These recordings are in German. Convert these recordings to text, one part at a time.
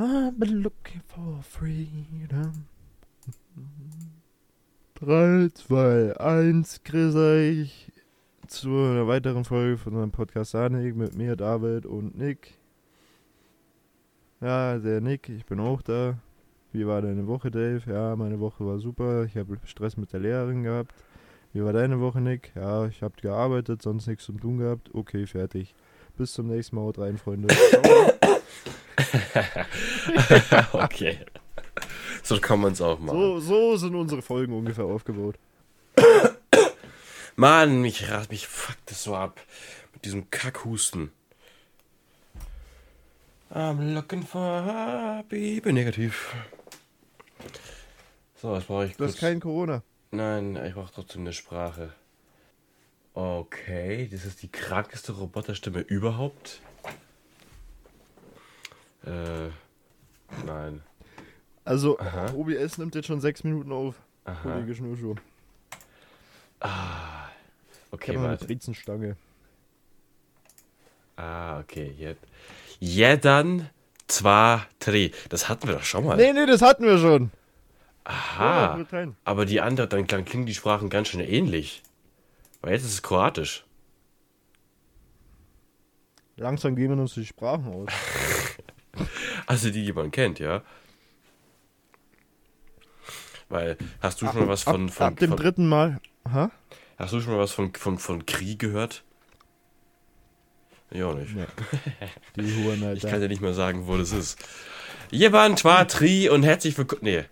I've been looking for freedom. 3, 2, 1, grüß euch zu einer weiteren Folge von unserem Podcast Sanik mit mir, David und Nick. Ja, der Nick, ich bin auch da. Wie war deine Woche, Dave? Ja, meine Woche war super. Ich habe Stress mit der Lehrerin gehabt. Wie war deine Woche, Nick? Ja, ich habe gearbeitet, sonst nichts zum tun gehabt. Okay, fertig. Bis zum nächsten Mal. Haut rein, Freunde. okay. So kann man es auch machen. So, so sind unsere Folgen ungefähr aufgebaut. Mann, mich rat mich fuckt das so ab. Mit diesem Kackhusten. I'm looking for happy. Bin negativ. So, was brauche ich Du kurz? hast kein Corona. Nein, ich brauche trotzdem eine Sprache. Okay, das ist die krankeste Roboterstimme überhaupt. Äh, nein. Also, Aha. OBS nimmt jetzt schon sechs Minuten auf. Aha. Kollege Schnürschuh. Ich Okay, eine warte. Brezenstange. Ah, okay, jetzt. Ja, dann zwei, drei. Das hatten wir doch schon mal. Nee, nee, das hatten wir schon. Ja, Aha. rein. Aber die andere, dann, dann klingen die Sprachen ganz schön ähnlich. Weil jetzt ist es Kroatisch. Langsam gehen wir uns die Sprachen aus. Also die, die man kennt, ja. Weil, hast du schon mal was von, ab, von, ab dem von dritten Mal. Ha? hast du schon mal was von, von, von Krieg gehört? Ja, auch nicht. Nee. Die Huren, Ich kann Alter. dir nicht mehr sagen, wo das ist. Jewan, Twa, Tri und herzlich willkommen. Nee.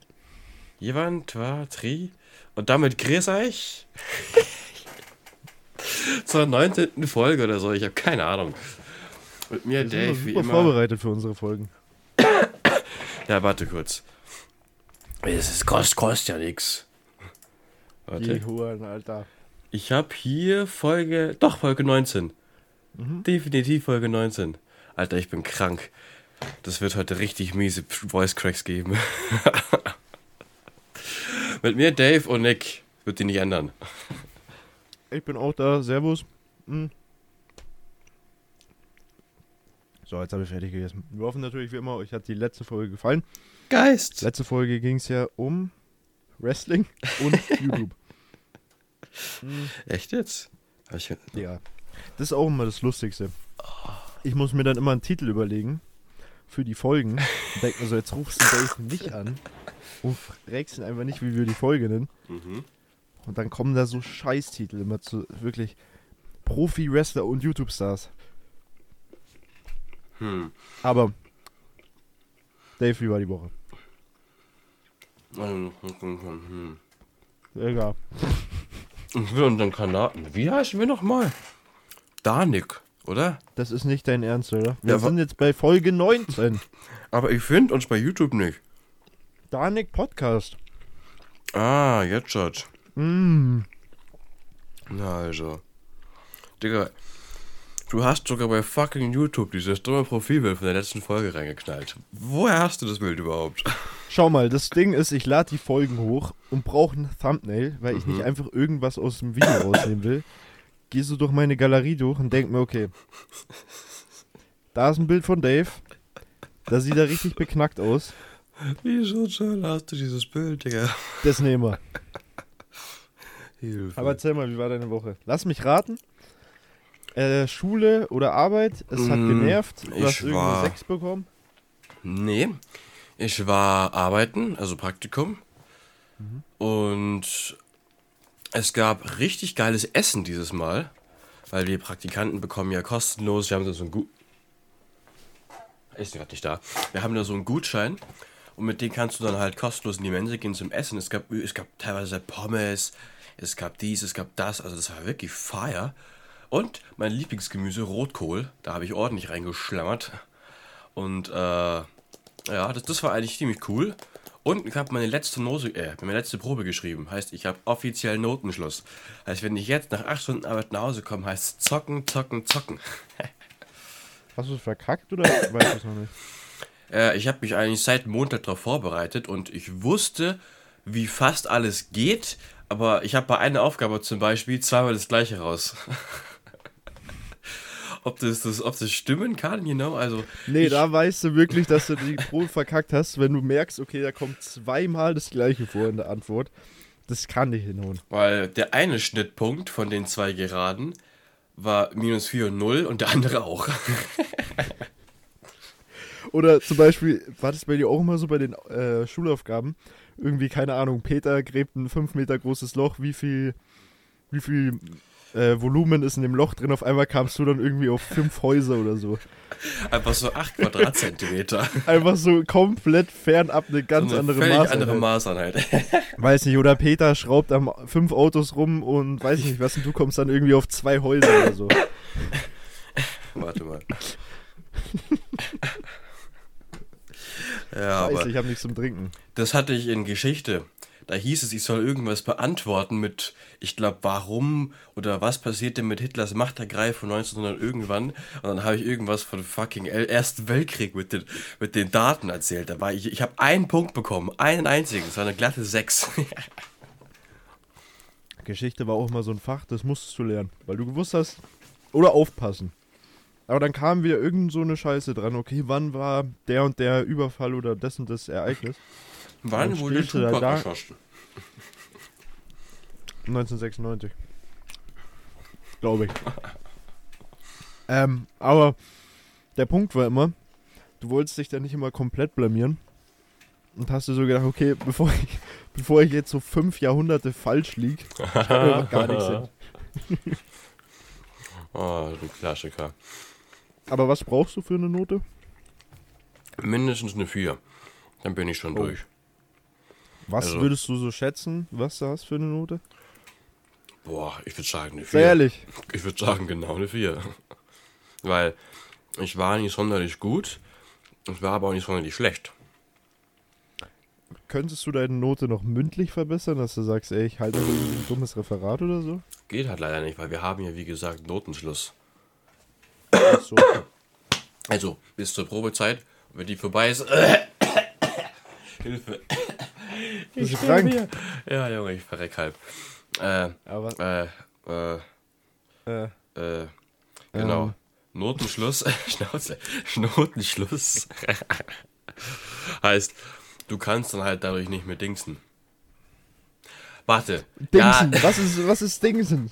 Jewan, Twa, Tri und damit grüß euch. Zur 19. Folge oder so. Ich habe keine Ahnung. Mit mir, Wir sind Dave, immer wie super immer. vorbereitet für unsere Folgen. Ja, warte kurz. Es ist, kostet, kostet ja nix. Die Warte. Huren, Alter. Ich habe hier Folge. Doch, Folge 19. Definitiv Folge 19. Alter, ich bin krank. Das wird heute richtig miese Voice Cracks geben. Mit mir, Dave und Nick. Wird die nicht ändern. Ich bin auch da. Servus. Hm. So, jetzt habe ich fertig gegessen. Wir hoffen natürlich wie immer, euch hat die letzte Folge gefallen. Geist. Letzte Folge ging es ja um Wrestling und YouTube. Echt jetzt? Ich, Ja. Das ist auch immer das Lustigste. Ich muss mir dann immer einen Titel überlegen für die Folgen. Und denk mir so, jetzt rufst du Dave nicht an und fragst ihn einfach nicht, wie wir die Folge nennen. mhm. Und dann kommen da so Scheißtitel immer zu wirklich Profi-Wrestler und YouTube-Stars. Hm. Aber Dave, wie war die Woche? Ähm, hm. Egal. Ich will unseren Kanal. Wie heißen wir nochmal? Danik, oder? Das ist nicht dein Ernst, oder? Wir Ja, sind jetzt bei Folge 19. Aber ich finde uns bei YouTube nicht. Danik Podcast. Ah, jetzt schaut. Mm. Na also. Digga, du hast sogar bei fucking YouTube dieses dumme Profilbild von der letzten Folge reingeknallt. Woher hast du das Bild überhaupt? Schau mal, das Ding ist, ich lade die Folgen hoch und brauche ein Thumbnail, weil ich nicht einfach irgendwas aus dem Video rausnehmen will. Gehe so durch meine Galerie durch und denk mir, okay, da ist ein Bild von Dave. Da sieht er richtig beknackt aus. Wieso schon hast du dieses Bild, Digga? Das nehmen wir. Hilfe. Aber erzähl mal, wie war deine Woche? Lass mich raten. Äh, Schule oder Arbeit, es hat Mm, genervt. Du ich hast irgendwie war- sechs bekommen. Nee, ich war arbeiten, also Praktikum. Und es gab richtig geiles Essen dieses Mal, weil wir Praktikanten bekommen ja kostenlos. Wir haben so ein Gut. Ist gerade nicht da. Wir haben da so einen Gutschein und mit dem kannst du dann halt kostenlos in die Mensa gehen zum Essen. Es gab, es gab teilweise Pommes, es gab dies, es gab das. Also das war wirklich fire. Und mein Lieblingsgemüse, Rotkohl, da habe ich ordentlich reingeschlammert. Und äh, ja, das, das war eigentlich ziemlich cool. Und ich habe meine letzte Note, äh, meine letzte Probe geschrieben. Heißt, ich habe offiziell Notenschluss. Heißt, wenn ich jetzt nach acht Stunden Arbeit nach Hause komme, heißt es zocken, zocken, zocken. Hast du es verkackt oder weißt du es noch nicht? Äh, ich habe mich eigentlich seit Montag darauf vorbereitet und ich wusste, wie fast alles geht, aber ich habe bei einer Aufgabe zum Beispiel zweimal das gleiche raus. ob das, das, ob das stimmen kann, genau. Also, Nee, da weißt du wirklich, dass du die Probe verkackt hast, wenn du merkst, okay, da kommt zweimal das gleiche vor in der Antwort. Das kann nicht hinhauen. Weil der eine Schnittpunkt von den zwei Geraden war minus 4 und 0 und der andere auch. Oder zum Beispiel, war das bei dir auch immer so bei den äh, Schulaufgaben? Irgendwie, keine Ahnung, Peter gräbt ein 5 Meter großes Loch, wie viel, wie viel äh, Volumen ist in dem Loch drin? Auf einmal kamst du dann irgendwie auf fünf Häuser oder so. Einfach so 8 Quadratzentimeter. Einfach so komplett fernab eine ganz So eine andere Maßeinheit. andere Maßeinheit. Weiß nicht, oder Peter schraubt am fünf Autos rum und weiß nicht was und du kommst dann irgendwie auf zwei Häuser oder so. Warte mal. ja, aber Weiß, ich habe nichts zum Trinken. das hatte ich in Geschichte. Da hieß es, ich soll irgendwas beantworten mit, ich glaube, warum oder was passierte mit Hitlers Machtergreifung 1900 irgendwann. Und dann habe ich irgendwas von fucking Ersten Weltkrieg mit den, mit den Daten erzählt. Da war ich, ich habe einen Punkt bekommen, einen einzigen. Es war eine glatte 6. Geschichte war auch mal so ein Fach, das musstest du lernen, weil du gewusst hast, oder aufpassen. Aber dann kam wieder irgend so eine Scheiße dran, okay, wann war der und der Überfall oder das und das Ereignis? Wann wurde du Tupac da. erschossen? 1996. Glaube ich. ähm, aber der Punkt war immer, du wolltest dich da nicht immer komplett blamieren. Und hast du so gedacht, okay, bevor ich, bevor ich jetzt so fünf Jahrhunderte falsch lieg, macht gar nichts Sinn. Oh, ein Klassiker. Aber was brauchst du für eine Note? Mindestens eine 4. Dann bin ich schon Oh. durch. Was Also- würdest du so schätzen, was du hast für eine Note? Boah, ich würde sagen eine 4. Sehr ehrlich. Ich würde sagen genau eine 4. Weil ich war nicht sonderlich gut, ich war aber auch nicht sonderlich schlecht. Könntest du deine Note noch mündlich verbessern, dass du sagst, ey, ich halte ein dummes Referat oder so? Geht halt leider nicht, weil wir haben ja wie gesagt Notenschluss. Ach so. Also bis zur Probezeit, wenn die vorbei ist. Hilfe. Bist du krank? hier. Ja, Junge, ich verreck halb. Äh, Aber, äh, äh, äh, äh, genau. Ähm. Notenschluss, Schnauze, Notenschluss heißt, du kannst dann halt dadurch nicht mehr dingsen. Warte. Dingsen, Ja, was ist, was ist Dingsen?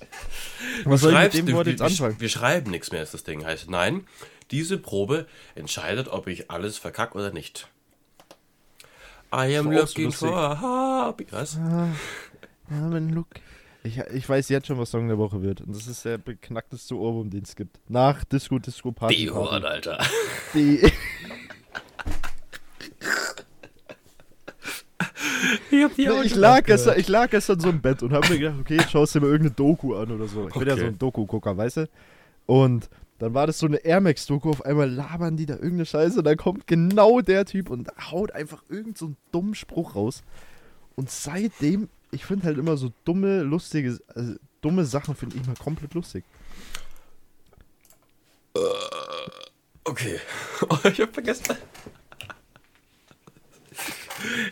Was soll ich mit schreibst dem du- Wort wir, jetzt wir, anfangen? wir schreiben nichts mehr, ist das Ding. Heißt, nein, diese Probe entscheidet, ob ich alles verkack oder nicht. I am so looking lustig. for a hobby. Was? Ja, mein Look. Ich, ich weiß jetzt schon, was Song der Woche wird. Und das ist der beknackteste Ohrwurm, den es gibt. Nach Disco Disco Party. Die Party. Ohren, Alter. Die. Ich, hab die ich, lag gestern, ich lag gestern so im Bett und habe mir gedacht, okay, jetzt schaust du dir mal irgendeine Doku an oder so. Ich bin ja Okay. so ein Doku-Gucker, weißt du? Und dann war das so eine Air Max-Doku, auf einmal labern die da irgendeine Scheiße und dann kommt genau der Typ und haut einfach irgendeinen so einen dummen Spruch raus. Und seitdem, ich finde halt immer so dumme, lustige, also dumme Sachen finde ich mal komplett lustig. Okay. Oh, ich hab vergessen.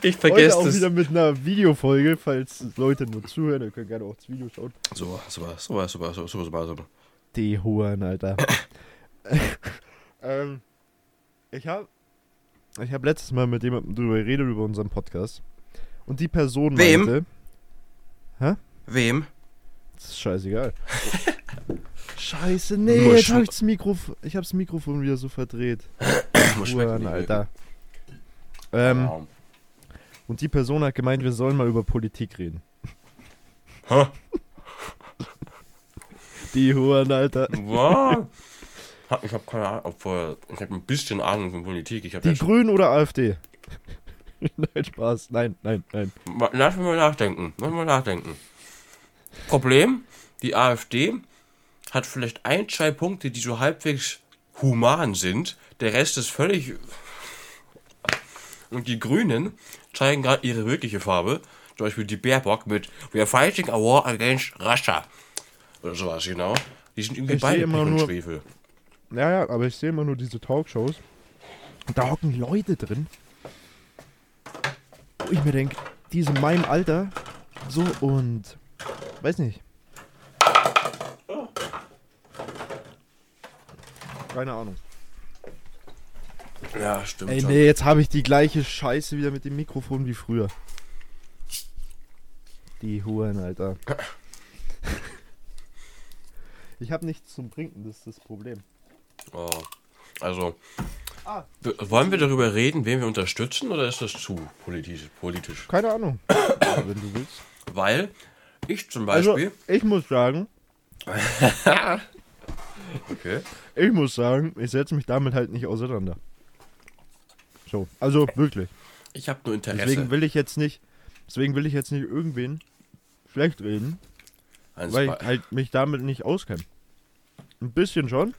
Ich Heute vergesse auch das. wieder mit einer Videofolge, falls Leute nur zuhören, ihr könnt gerne auch das Video schauen. So, super, super, super, super, super, super, super. Die Huren, Alter. ähm, ich habe ich hab letztes Mal mit jemandem drüber geredet, über unseren Podcast. Und die Person Wem? meinte... Wem? Das ist scheißegal. Scheiße, nee, Musch- jetzt habe ich das Mikrofon... Ich habe das Mikrofon wieder so verdreht. Huren, die Alter. Ähm, Raum. und die Person hat gemeint, wir sollen mal über Politik reden. Hä? Die Huren, Alter. Was? Ich habe keine Ahnung, obwohl, ich habe ein bisschen Ahnung von Politik. Ich Die ja Grünen oder AfD? nein, Spaß. Nein, nein, nein. Lass mich mal nachdenken. Lass mich mal nachdenken. Problem: Die AfD hat vielleicht ein, zwei Punkte, die so halbwegs human sind. Der Rest ist völlig. Und die Grünen zeigen gerade ihre wirkliche Farbe. Zum Beispiel die Baerbock mit We are fighting a war against Russia. Oder sowas, genau. Die sind irgendwie Ich beide immer nur- Schwefel. Ja, ja, aber ich sehe immer nur diese Talkshows. Und da hocken Leute drin. Wo ich mir denke, die sind in meinem Alter. So und. Weiß nicht. Keine Ahnung. Ja, stimmt Ey, schon. nee, jetzt habe ich die gleiche Scheiße wieder mit dem Mikrofon wie früher. Die Huren, Alter. Ich habe nichts zum Trinken, das ist das Problem. Oh. Also, Ah. wollen wir darüber reden, wen wir unterstützen, oder ist das zu politisch? politisch? Keine Ahnung. wenn du willst. Weil ich zum Also, Beispiel. ich muss sagen, okay. ich muss sagen, ich setze mich damit halt nicht auseinander. So, also wirklich. Ich habe nur Interesse. Deswegen will ich jetzt nicht, deswegen will ich jetzt nicht irgendwen schlecht reden, Eins weil ich halt mich damit nicht auskenne. Ein bisschen schon,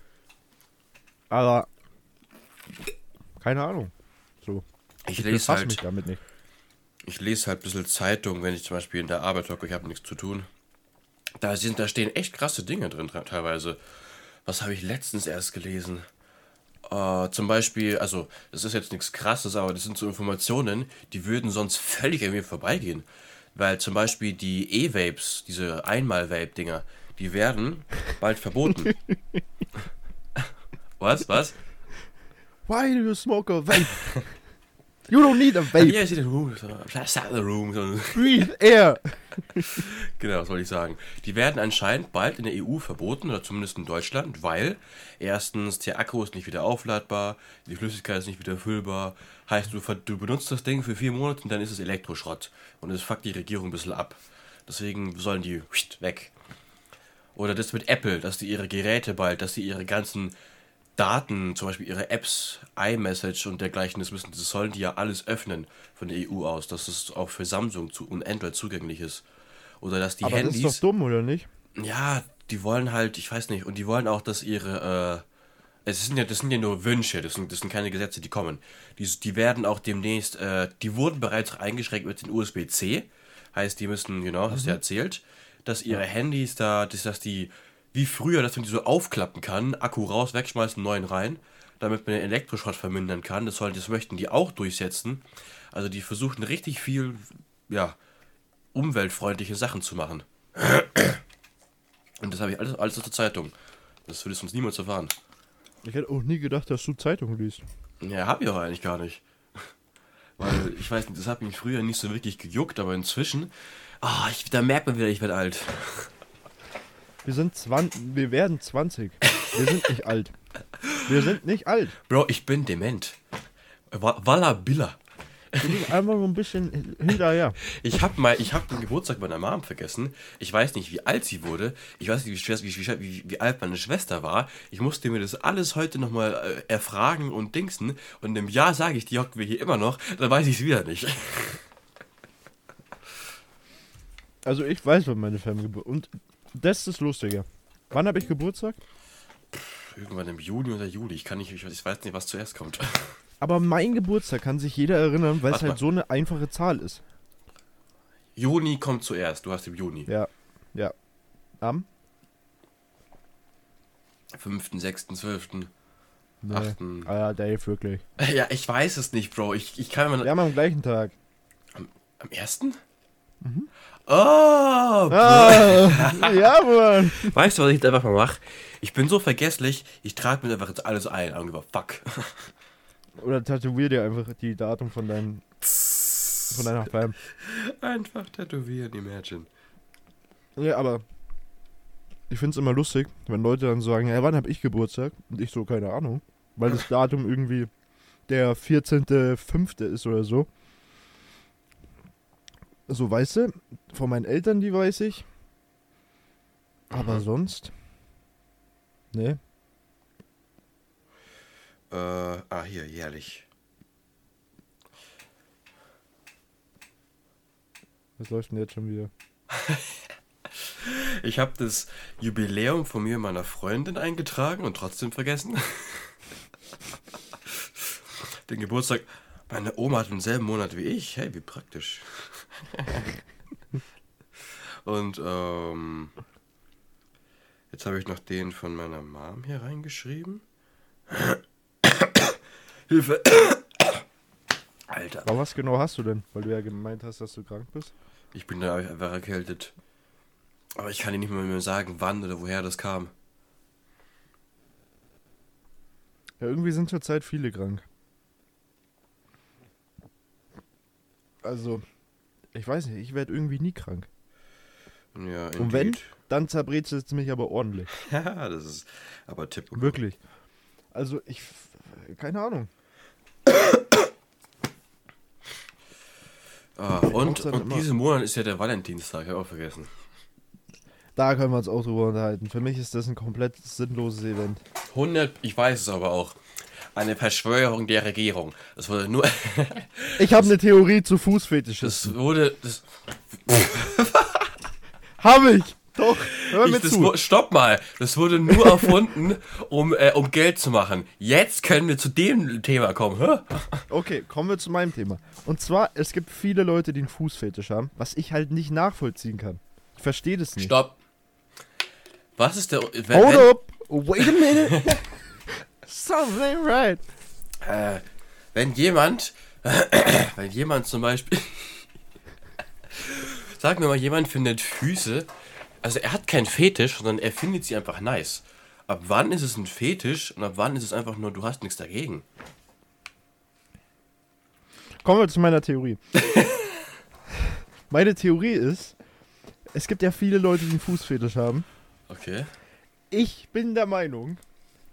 aber keine Ahnung. So, ich ich lese befasse mich halt, damit nicht. ich lese halt ein bisschen Zeitung, wenn ich zum Beispiel in der Arbeit hocke, ich habe nichts zu tun. Da, sind, da stehen echt krasse Dinge drin te- teilweise. Was habe ich letztens erst gelesen? Äh, zum Beispiel, also, das ist jetzt nichts krasses, aber das sind so Informationen, die würden sonst völlig an mir vorbeigehen. Weil zum Beispiel die E-Vapes, diese Einmal-Vape-Dinger, die werden bald verboten. was? Was? Why do you smoke a vape? you don't need a vape. Yeah, see the room. So, not the room. So. Breathe air. Genau, das wollte ich sagen. Die werden anscheinend bald in der EU verboten, oder zumindest in Deutschland, weil erstens der Akku ist nicht wieder aufladbar, die Flüssigkeit ist nicht wieder füllbar. Heißt, du, du benutzt das Ding für vier Monate und dann ist es Elektroschrott. Und es fuckt die Regierung ein bisschen ab. Deswegen sollen die weg. Oder das mit Apple, dass die ihre Geräte bald, dass sie ihre ganzen Daten, zum Beispiel ihre Apps, iMessage und dergleichen, das müssen, das sollen die ja alles öffnen von der EU aus, dass es auch für Samsung zu, und Android zugänglich ist. Oder dass die Aber das Handys. ist doch dumm, oder nicht? Ja, die wollen halt, ich weiß nicht, und die wollen auch, dass ihre, äh, es sind ja, das sind ja nur Wünsche, das sind, das sind keine Gesetze, die kommen. Die, die werden auch demnächst, äh, die wurden bereits eingeschränkt mit den USB-C, heißt, die müssen, genau, hast du ja erzählt, dass ihre Handys da, dass, dass die, wie früher, dass man die so aufklappen kann, Akku raus, wegschmeißen, neuen rein, damit man den Elektroschrott vermindern kann, das, soll, das möchten die auch durchsetzen. Also die versuchen richtig viel, ja, umweltfreundliche Sachen zu machen. Und das habe ich alles, alles aus der Zeitung. Das würde es uns niemals erfahren. Ich hätte auch nie gedacht, dass du Zeitung liest. Ja, habe ich auch eigentlich gar nicht. Weil, ich weiß nicht, das hat mich früher nicht so wirklich gejuckt, aber inzwischen, ah, ich, da merkt man wieder, ich werde alt. Wir sind 20, wir werden 20. Wir sind nicht alt. Wir sind nicht alt. Bro, ich bin dement. Wa- Walla Billa. Wir sind einfach nur ein bisschen hinterher. Ich habe mal, ich habe den Geburtstag meiner Mom vergessen. Ich weiß nicht, wie alt sie wurde. Ich weiß nicht, wie, wie, wie, wie, alt meine Schwester war. Ich musste mir das alles heute nochmal äh, erfragen und dingsen. Und im Jahr sage ich, die hocken wir hier immer noch. Dann weiß ich es wieder nicht. Also ich weiß, wann meine Family Geburtstag Und das ist das Lustige. Wann habe ich Geburtstag? Irgendwann im Juni oder Juli. Ich kann nicht, ich weiß nicht, was zuerst kommt. Aber mein Geburtstag kann sich jeder erinnern, weil es halt mal. so eine einfache Zahl ist. Juni kommt zuerst. Du hast im Juni. Ja. Ja. Am? 5., 6., 12. Nee. Achten. Ah, ja, Dave, wirklich. Ja, ich weiß es nicht, Bro. Ich, ich kann mal. Wir haben am gleichen Tag. Am 1.? Mhm. Oh. Ah, ja, Mann. Weißt du, was ich jetzt einfach mal mache? Ich bin so vergesslich, ich trage mir einfach jetzt alles ein. Und über Fuck. Oder tätowier dir einfach die Datum von deinem von deiner Fam. Einfach tätowieren, imagine. Ja, aber ich find's immer lustig, wenn Leute dann sagen, ja, wann hab ich Geburtstag? Und ich so, keine Ahnung. Weil das Datum irgendwie der 14.05. ist oder so. So, weißt du, von meinen Eltern, die weiß ich. Aber Mhm. sonst? Nee. Äh, ah, hier, jährlich. Was läuft denn jetzt schon wieder? Ich habe das Jubiläum von mir und meiner Freundin eingetragen und trotzdem vergessen. Den Geburtstag. Meine Oma hat denselben Monat wie ich. Hey, wie praktisch. und ähm, jetzt habe ich noch den von meiner Mom hier reingeschrieben. Hilfe. Alter. Aber was genau hast du denn? Weil du ja gemeint hast, dass du krank bist. Ich bin da einfach erkältet. Aber ich kann dir nicht mal mehr sagen, wann oder woher das kam. Ja, irgendwie sind zurzeit viele krank. Also, ich weiß nicht, ich werde irgendwie nie krank. Ja, Und wenn, indeed. dann zerbrezelt es mich aber ordentlich. Ja, das ist aber Tipp. Wirklich. Also, ich. Keine Ahnung. Ah, und und immer- diesen Monat ist ja der Valentinstag, hab ich auch vergessen. Da können wir uns auch drüber unterhalten. Für mich ist das ein komplett sinnloses Event. 100, ich weiß es aber auch. Eine Verschwörung der Regierung. Das wurde nur, Ich habe eine Theorie zu Fußfetischen. das wurde, das, Habe ich! Doch, hör mir ich, das zu. stopp mal, das wurde nur erfunden, um, äh, um Geld zu machen. Jetzt können wir zu dem Thema kommen. Hä? Okay, kommen wir zu meinem Thema. Und zwar, es gibt viele Leute, die einen Fußfetisch haben, was ich halt nicht nachvollziehen kann. Ich verstehe das nicht. Stopp. Was ist der, wenn, Hold up! Wait a minute! Something right. äh, wenn jemand, wenn jemand zum Beispiel, sagen wir mal, jemand findet Füße, also er hat keinen Fetisch, sondern er findet sie einfach nice. Ab wann ist es ein Fetisch und ab wann ist es einfach nur, du hast nichts dagegen? Kommen wir zu meiner Theorie. Meine Theorie ist, es gibt ja viele Leute, die einen Fußfetisch haben. Okay. Ich bin der Meinung,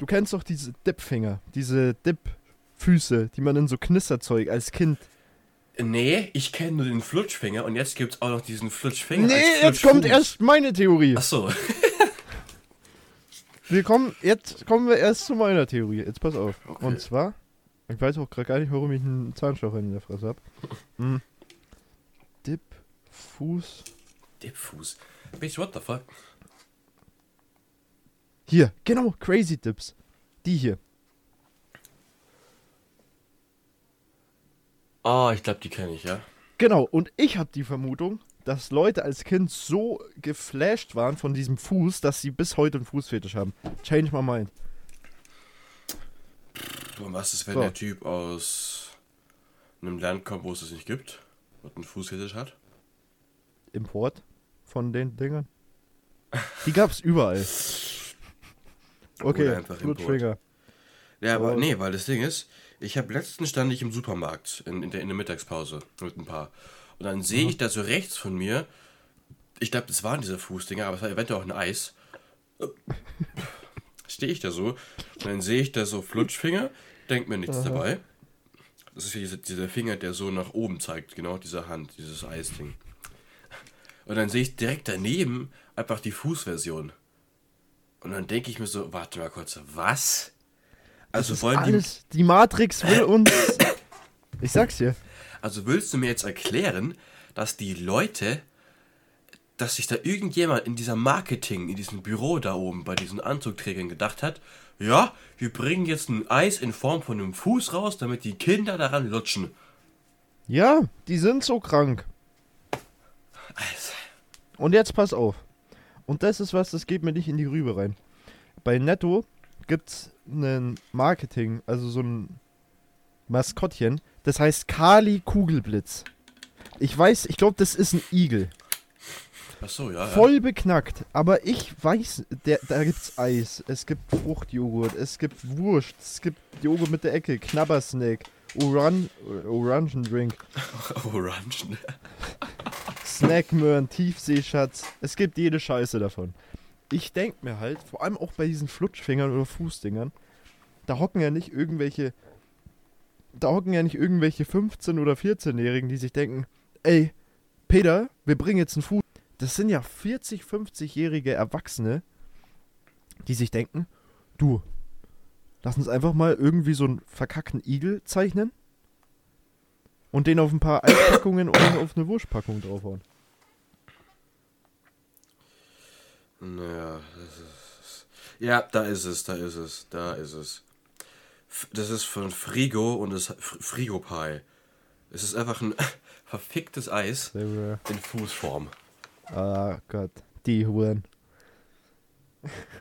du kennst doch diese Dip-Finger, diese Dip-Füße, die man in so Knisterzeug als Kind. Nee, ich kenne nur den Flutschfinger und jetzt gibt's auch noch diesen Flutschfinger. Nee, jetzt kommt erst meine Theorie. Ach so. Wir kommen, jetzt kommen wir erst zu meiner Theorie. Jetzt pass auf. Okay. Und zwar, ich weiß auch gerade gar nicht, warum ich einen Zahnstocher in der Fresse habe. Mhm. Dip, Fuß. Dipfuß. Bitch, what the fuck? Hier, genau, Crazy Dips. Die hier. Ah, ich glaube, die kenne ich, ja. Genau, und ich habe die Vermutung, dass Leute als Kind so geflasht waren von diesem Fuß, dass sie bis heute einen Fußfetisch haben. Change my mind. Und was ist, wenn So. der Typ aus einem Land kommt, wo es es nicht gibt? Und einen Fußfetisch hat? Import von den Dingern. Die gab's überall. Okay. Flutschfinger. Ja, aber nee, weil das Ding ist, ich habe letztens stand ich im Supermarkt in, in, der, in der Mittagspause mit ein paar. Und dann sehe ich da so rechts von mir, ich glaube, das waren diese Fußdinger, aber es war eventuell auch ein Eis. Stehe ich da so und dann sehe ich da so Flutschfinger, denk mir nichts dabei. Das ist ja diese, dieser Finger, der so nach oben zeigt, genau diese Hand, dieses Eisding. Und dann sehe ich direkt daneben einfach die Fußversion. Und dann denke ich mir so, warte mal kurz, was? Also wollen die, alles, die Matrix will uns. Ich sag's dir. also willst du mir jetzt erklären, dass die Leute, dass sich da irgendjemand in dieser Marketing, in diesem Büro da oben bei diesen Anzugträgern gedacht hat, ja, wir bringen jetzt ein Eis in Form von einem Fuß raus, damit die Kinder daran lutschen. Ja, die sind so krank. Also, Und jetzt pass auf. Und das ist was, das geht mir nicht in die Rübe rein. Bei Netto gibt's ein Marketing, also so ein Maskottchen, das heißt Kali Kugelblitz. Ich weiß, ich glaube, das ist ein Igel. ach so, ja. ja. Voll beknackt. Aber ich weiß, der, da gibt's Eis, es gibt Fruchtjoghurt, es gibt Wurst, es gibt Joghurt mit der Ecke, Knabbersnack, Oran Orangendrink, Orangen. Snackmöhren, Tiefseeschatz. Es gibt jede Scheiße davon. Ich denk mir halt, vor allem auch bei diesen Flutschfingern oder Fußdingern, da hocken ja nicht irgendwelche. Da hocken ja nicht irgendwelche 15- oder 14-Jährigen, die sich denken, ey, Peter, wir bringen jetzt einen Fuß. Das sind ja 40, 50-jährige Erwachsene, die sich denken, du, lass uns einfach mal irgendwie so einen verkackten Igel zeichnen und den auf ein paar Eispackungen oder auf eine Wurstpackung draufhauen. Naja, das ist. Ja, da ist es, da ist es, da ist es. Das ist von Frigo und das Fr- Frigo-Pie. Es ist einfach ein verficktes Eis in Fußform. Ah Gott, die Huren.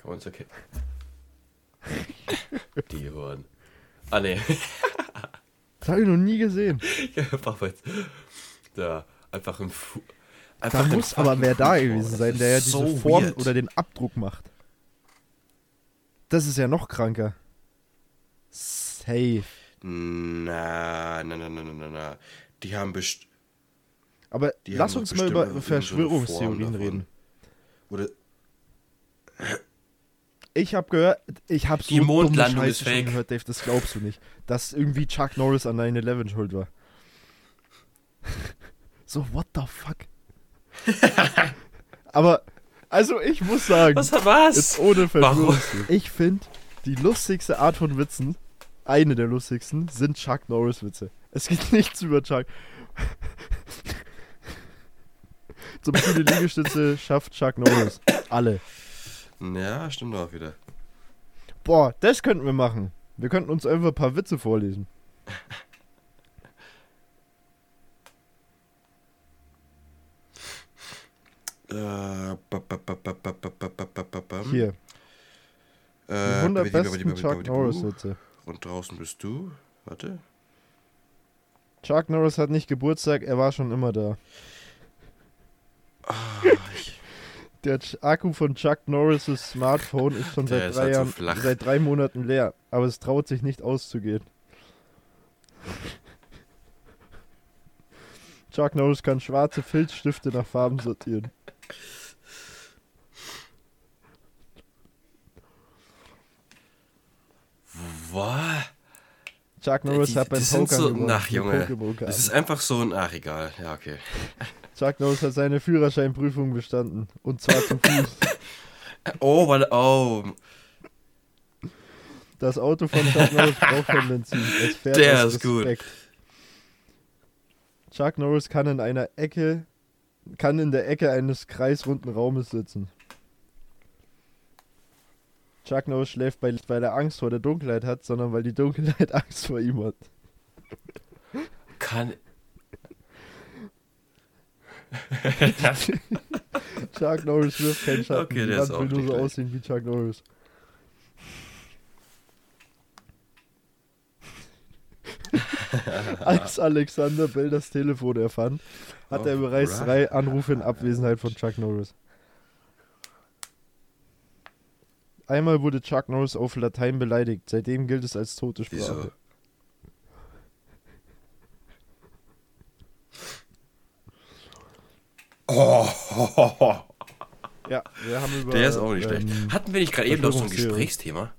Man's erkennen? Die Huren. Ah, ne. Das habe ich noch nie gesehen. Ja, einfach jetzt. Da, einfach ein Fu Da einfach ein muss aber wer da gewesen sein, der ja diese so Form weird. oder den Abdruck macht. Das ist ja noch kranker. Safe. Na, na, na, na, na, na. Die haben best Aber Die lass uns mal über so Verschwörungstheorien davon. reden. Oder Ich habe gehört, ich habe so Die Mondlandung ist fake. gehört, Dave, das glaubst du nicht. Dass irgendwie Chuck Norris an 9-11 schuld war. so, what the fuck? Aber, also ich muss sagen, was was? jetzt ohne Warum? Ich finde, die lustigste Art von Witzen, eine der lustigsten, sind Chuck Norris-Witze. Es geht nichts über Chuck. Zum viele Liegestütze schafft Chuck Norris. Alle. Ja, stimmt auch wieder. Boah, das könnten wir machen. Wir könnten uns einfach ein paar Witze vorlesen. Hier, die Äh, 100 babidi, babidi, besten Chuck babidi, Norris buh. Witze. Und draußen bist du. Warte. Chuck Norris hat nicht Geburtstag, er war schon immer da. Ah, Der Akku von Chuck Norris' Smartphone ist schon seit drei halt so Jahren, flach. seit drei Monaten leer, aber es traut sich nicht auszugehen. Chuck Norris kann schwarze Filzstifte nach Farben sortieren. Was? Chuck Norris Die- hat beim Pokern so- gewonnen, ach, Junge. Das ist einfach so ein. Ach, egal. Ja, okay. Chuck Norris hat seine Führerscheinprüfung bestanden. Und zwar zu Fuß. Oh, weil. Oh. Das Auto von Chuck Norris braucht kein Benzin. Es fährt Der ist gut. Respekt. Chuck Norris kann in einer Ecke, kann in der Ecke eines kreisrunden Raumes sitzen. Chuck Norris schläft, bei, weil er Angst vor der Dunkelheit hat, sondern weil die Dunkelheit Angst vor ihm hat. Kann. Chuck Norris wirft keinen Schatten. Okay, der ist auch will nur so aussehen wie Chuck Norris. Als Alexander Bell das Telefon erfand, hat er bereits drei Anrufe in Abwesenheit von Chuck Norris. Einmal wurde Chuck Norris auf Latein beleidigt, seitdem gilt es als tote Sprache. Oh, Ja, wir haben über. der ist auch nicht ähm, schlecht. Hatten wir nicht gerade eben noch so ein. Gesprächsthema?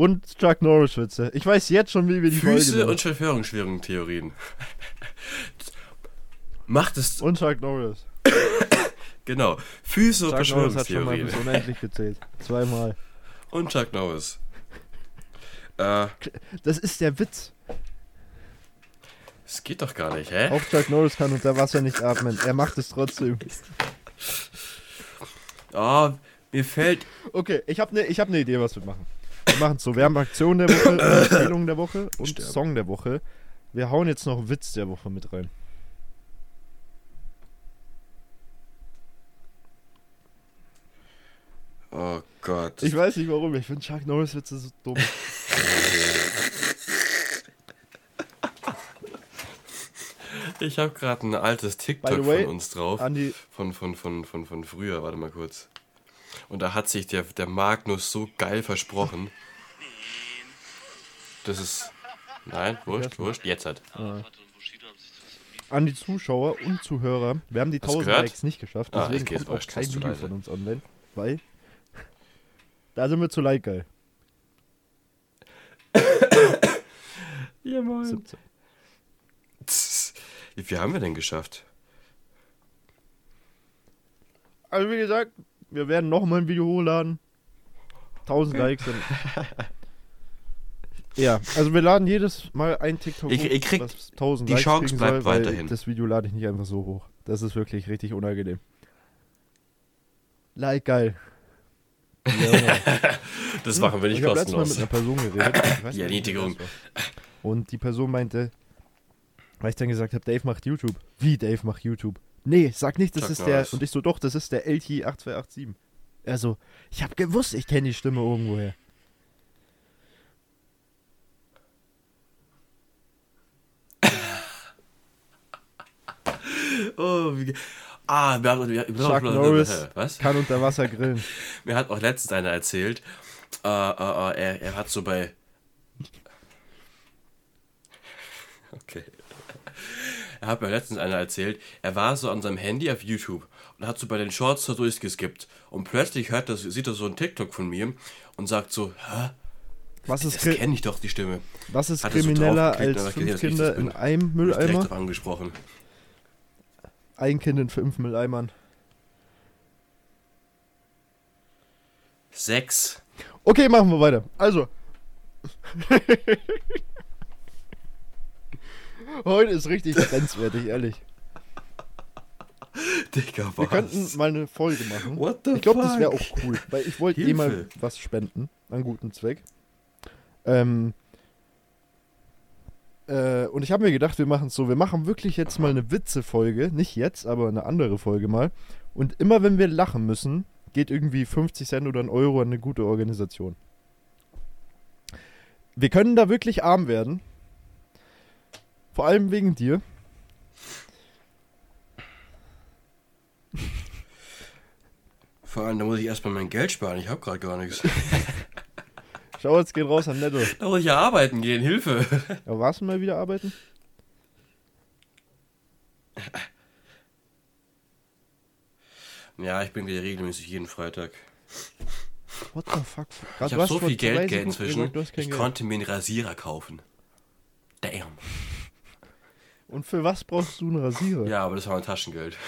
Und Chuck Norris Witze. Ich weiß jetzt schon, wie wir die Füße Folge und Verschwörungstheorien. Macht es. und Chuck Norris. Genau. Füße und Chuck Norris hat schon mal Verschwörungstheorien. bis unendlich gezählt. Zweimal. Und Chuck Norris. Äh, Das ist der Witz. es geht doch gar nicht, hä? Auch Chuck Norris kann unter Wasser nicht atmen. Er macht es trotzdem. Oh, mir fällt. Okay, ich habe eine ich hab ne Idee, was wir machen. Wir machen so. Wir haben Aktion der Woche, Empfehlung der Woche und Sterben. Song der Woche. Wir hauen jetzt noch Witz der Woche mit rein. Oh Gott. Ich weiß nicht warum, ich finde Chuck Norris Witze so dumm. Ich habe gerade ein altes TikTok way, von uns drauf. Andi, Von, von, von, von, von früher, warte mal kurz. Und da hat sich der, der Magnus so geil versprochen. Das ist. Nein, wurscht, wurscht. Jetzt halt. an die Zuschauer und Zuhörer. Wir haben die Hast du 1000 gehört? Likes nicht geschafft, Ah, deswegen ist kommt auch kein Video leise. von uns online, weil da sind wir zu like geil. Ja, moin. 17. Wie viel haben wir denn geschafft? Also wie gesagt, wir werden noch mal ein Video hochladen. 1000 Likes. Dann ja, also wir laden jedes Mal ein TikTok Ich- hoch, ich krieg- was 1000 die Likes Chance bleibt soll, weiterhin. Das Video lade ich nicht einfach so hoch. Das ist wirklich richtig unangenehm. Like geil. Ja, Das machen wir nicht ich habe mit kostenlos. einer Person geredet. Die Erniedrigung. Und die Person meinte, weil ich dann gesagt habe, Dave macht YouTube. Wie Dave macht YouTube? nee, sag nicht, das Chuck ist Norris. der. Und ich so, doch, das ist der LT8287. Er so, ich hab gewusst, ich kenne die Stimme irgendwoher. oh, wie. Ah, wir haben, wir, wir Chuck haben, Norris was? kann unter Wasser grillen. Mir hat auch letztens einer erzählt, uh, uh, uh, er, er hat so bei. Okay. Er hat mir letztens einer erzählt, er war so an seinem Handy auf YouTube und hat so bei den Shorts so durchgeskippt. Und plötzlich hört das, sieht er so ein TikTok von mir und sagt so, hä? Was ist, Das kenne ich doch, die Stimme. was ist Hat er so krimineller draufgeklickt, als gesehen, fünf ich das Kinder in einem Mülleimer? drauf angesprochen. Ein Kind in fünf Mülleimern. Sechs. Okay, machen wir weiter. Also. Heute ist richtig grenzwertig, ehrlich. Digga, Wir könnten mal eine Folge machen. What the Ich glaube, das wäre auch cool, weil ich wollte eh mal was spenden, an guten Zweck. Ähm, äh, und ich habe mir gedacht, wir machen es so, wir machen wirklich jetzt mal eine Witze-Folge, nicht jetzt, aber eine andere Folge mal. Und immer wenn wir lachen müssen, geht irgendwie 50 Cent oder ein Euro an eine gute Organisation. Wir können da wirklich arm werden. Vor allem wegen dir. Vor allem, da muss ich erstmal mein Geld sparen. Ich habe gerade gar nichts. Schau, jetzt geht raus an Netto. Da muss ich ja arbeiten gehen. Hilfe. Ja, warst du mal wieder arbeiten? Ja, ich bin wieder regelmäßig jeden Freitag. What the fuck? Grad, Ich habe so viel Geld Sekunden inzwischen. Ich Geld. konnte mir einen Rasierer kaufen. Damn. Und für was brauchst du einen Rasierer? Ja, aber das war mein Taschengeld.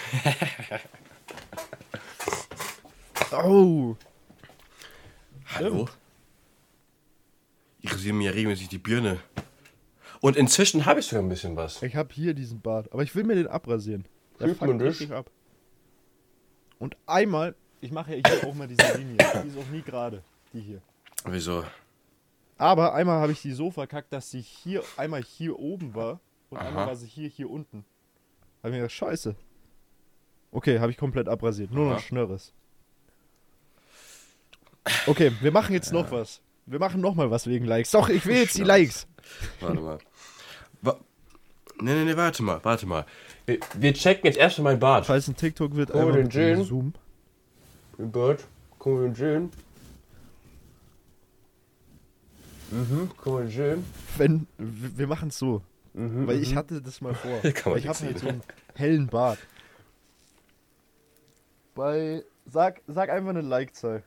Oh. Hallo? Ich rasiere mir ja regelmäßig die Birne. Und inzwischen habe ich sogar ein bisschen was. Ich habe hier diesen Bart, aber ich will mir den abrasieren. Der fuckt richtig ab. Und einmal, ich mache ja hier auch mal diese Linie. Die ist auch nie gerade, die hier. Wieso? Aber einmal habe ich die so verkackt, dass sie hier einmal hier oben war und Aha. einmal war sie hier hier unten. Hab ich mir gedacht, scheiße. Okay, habe ich komplett abrasiert. Nur noch. Schnörres. Okay, wir machen jetzt noch was. Wir machen noch mal was wegen Likes. Doch, ich will jetzt die. Likes. Warte mal. Wa nee, nee, nee, warte mal, warte mal. Wir, wir checken jetzt erstmal mein Bart. Falls ein TikTok wird, Oh, einfach den Gin. Zoom. Mein Bart. Guck mal, schön. Mhm, guck mal, schön. Wenn, wir wir machen es so. Mhm, Weil ich mhm. hatte das mal vor. Kann man Weil ich habe nicht halt so einen hellen Bart. Bei. Sag, sag einfach eine Like-Zahl.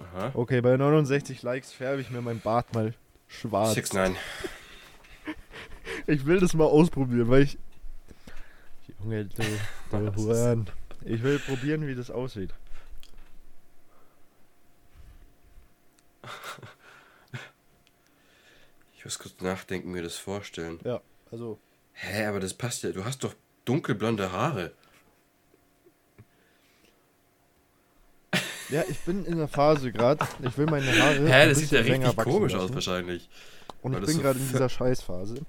Aha. Okay, bei 69 Likes färbe ich mir mein Bart mal schwarz. 6 9 Ich will das mal ausprobieren, weil ich. Junge, du, du Huren. Ich will probieren, wie das aussieht. Ich muss kurz nachdenken, mir das vorstellen. Ja, also. Hä, aber das passt ja. Du hast doch dunkelblonde Haare. Ja, ich bin in der Phase gerade. Ich will meine Haare. Hä, das sieht ja richtig komisch lassen. aus wahrscheinlich. Und weil ich bin so gerade in dieser Scheißphase,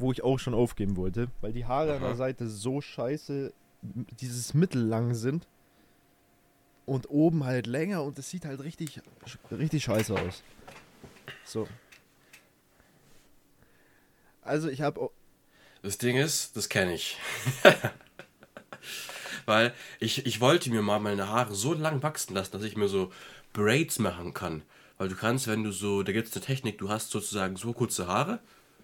wo ich auch schon aufgeben wollte, weil die Haare an Aha. der Seite so scheiße, dieses mittellang sind und oben halt länger und es sieht halt richtig, richtig scheiße aus. So. Also ich habe Das Ding ist, das kenne ich. Weil ich, ich wollte mir mal meine Haare so lang wachsen lassen, dass ich mir so Braids machen kann. Weil du kannst, wenn du so, da gibt es eine Technik, du hast sozusagen so kurze Haare,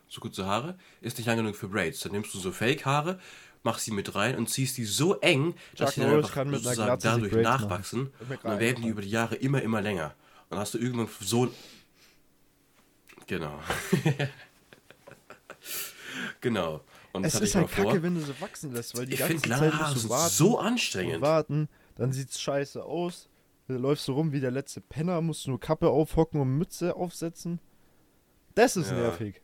so kurze Haare, ist nicht lang genug für Braids. Dann nimmst du so Fake-Haare, machst sie mit rein und ziehst die so eng, dass sie dann einfach sozusagen dadurch nachwachsen. Und dann werden die über die Jahre immer, immer länger. Und dann hast du irgendwann so... Genau. genau. Und das es ist halt vor. kacke, wenn du sie wachsen lässt, weil die Ich ganze Zeit musst du sind warten so anstrengend. warten, dann sieht's scheiße aus. Dann läufst du rum wie der letzte Penner, musst nur Kappe aufhocken und Mütze aufsetzen. Das ist Ja. nervig.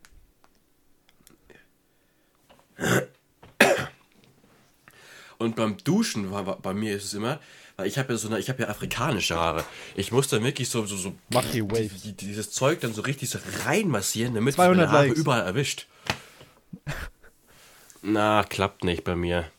Und beim Duschen war, war bei mir ist es immer, weil ich habe ja so eine, ich habe ja afrikanische Haare. Ich muss dann wirklich so so, so Mach die Wave. die, dieses Zeug dann so richtig so reinmassieren, damit es 200 meine Haare Likes. überall erwischt. Na, klappt nicht bei mir.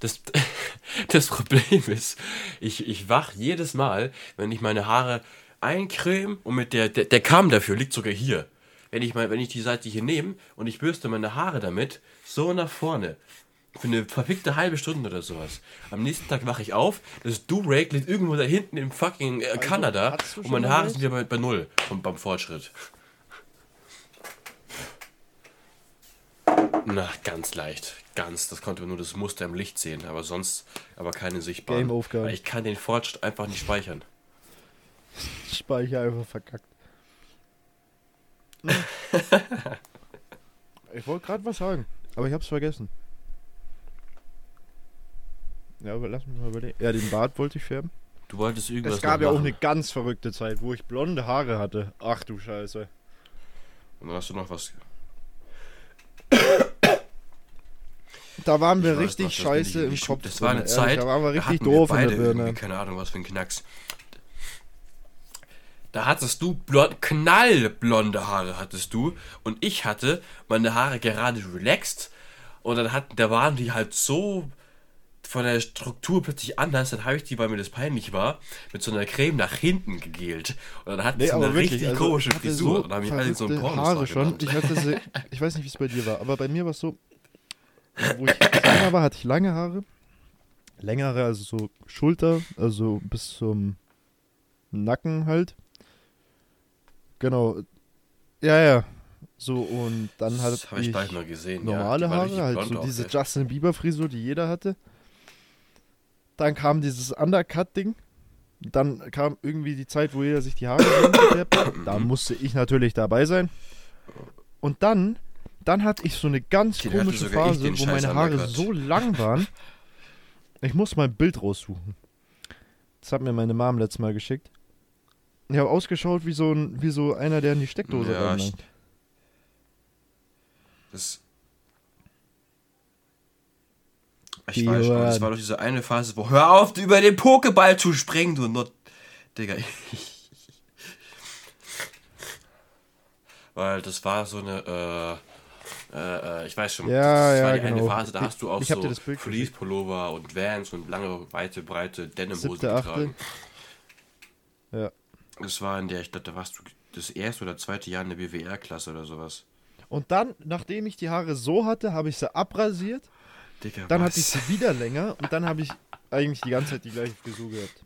Das, das Problem ist, ich, ich wach jedes Mal, wenn ich meine Haare eincreme und mit der, der, der Kamm dafür liegt sogar hier. Wenn ich, mal, wenn ich die Seite hier nehme und ich bürste meine Haare damit, so nach vorne. Für eine verfickte halbe Stunde oder sowas. Am nächsten Tag wache ich auf, das Do-Rake liegt irgendwo da hinten im fucking äh, Kanada hattest du und meine Haare sind wieder bei, bei Null vom, beim Fortschritt. Na, ganz leicht. Ganz. Das konnte nur das Muster im Licht sehen, aber sonst aber keine sichtbaren. Game-Aufgabe. Weil Ich kann den Fortschritt einfach nicht speichern. Speicher einfach verkackt. Ich wollte gerade was sagen, aber ich hab's vergessen. Ja, aber lass mich mal überlegen. Ja, den Bart wollte ich färben. Du wolltest irgendwas Es gab ja auch eine ganz verrückte Zeit, wo ich blonde Haare hatte. Ach du Scheiße. Und dann hast du noch was. Da waren wir richtig noch, scheiße ich im Kopf. Das war eine drin, Zeit. ehrlich, Da waren wir richtig hatten doof in beide der Birne. Keine Ahnung, was für ein Knacks. Da hattest du blond, knallblonde Haare hattest du und ich hatte meine Haare gerade relaxed und dann hat, da waren die halt so von der Struktur plötzlich anders, dann habe ich die, weil mir das peinlich war, mit so einer Creme nach hinten gegelt und dann hatten Nee, sie eine wirklich, richtig also komische Frisur so und dann habe ich alle so einen verrückte Pornostar Haare schon. Ich hatte sie, ich weiß nicht, wie es bei dir war, aber bei mir war es so, wo ich kleiner war, hatte ich lange Haare. Längere, also so Schulter, also bis zum Nacken halt. Genau. Ja, ja. So, und dann hatte Das ich ich gesehen. normale ja, Haare, halt so diese ey. Justin Bieber Frisur, die jeder hatte. Dann kam dieses Undercut-Ding. Dann kam irgendwie die Zeit, wo jeder sich die Haare hat. Da musste ich natürlich dabei sein. Und dann, dann hatte ich so eine ganz Den komische Phase, wo meine Haare so lang waren. Ich muss mal ein Bild raussuchen. Das hat mir meine Mom letztes Mal geschickt. Ich habe ausgeschaut wie so, ein, wie so einer, der in die Steckdose Ja, reinlangt. Das. Ich Die weiß schon, das war doch diese eine Phase, wo hör auf, über den Pokéball zu springen, du Not. Digga. Weil das war so eine, äh, äh, äh, ich weiß schon, Ja, das ja, war die genau. eine Phase, da Ich- hast du auch ich hab so dir das Bild Fleece Pullover und Vans und lange, weite, breite Denimhosen getragen. Ja. Das war in der, ich glaube, da warst du das erste oder zweite Jahr in der BWR-Klasse oder sowas. Und dann, nachdem ich die Haare so hatte, habe ich sie abrasiert. Digga, Dann was? hatte ich sie wieder länger und dann habe ich eigentlich die ganze Zeit die gleiche Frisur gehabt.